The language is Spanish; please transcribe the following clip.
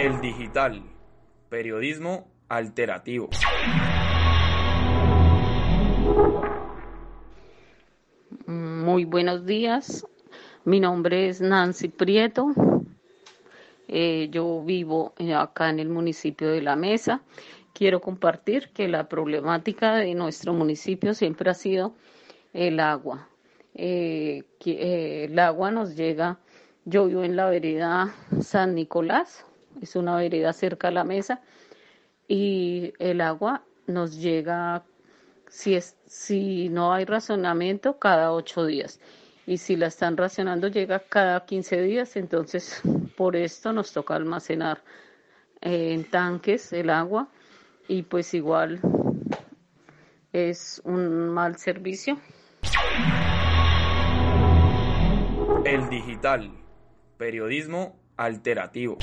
El digital, periodismo alternativo. Muy buenos días, mi nombre es Nancy Prieto, eh, yo vivo eh, acá en el municipio de La Mesa. Quiero compartir que la problemática de nuestro municipio siempre ha sido el agua. Eh, el agua nos llega, yo vivo en la vereda San Nicolás, es una vereda cerca a la mesa, y el agua nos llega, si, es, si no hay razonamiento, cada ocho días. Y si la están racionando, llega cada 15 días, entonces por esto nos toca almacenar eh, en tanques el agua y pues igual es un mal servicio. El digital, periodismo alternativo.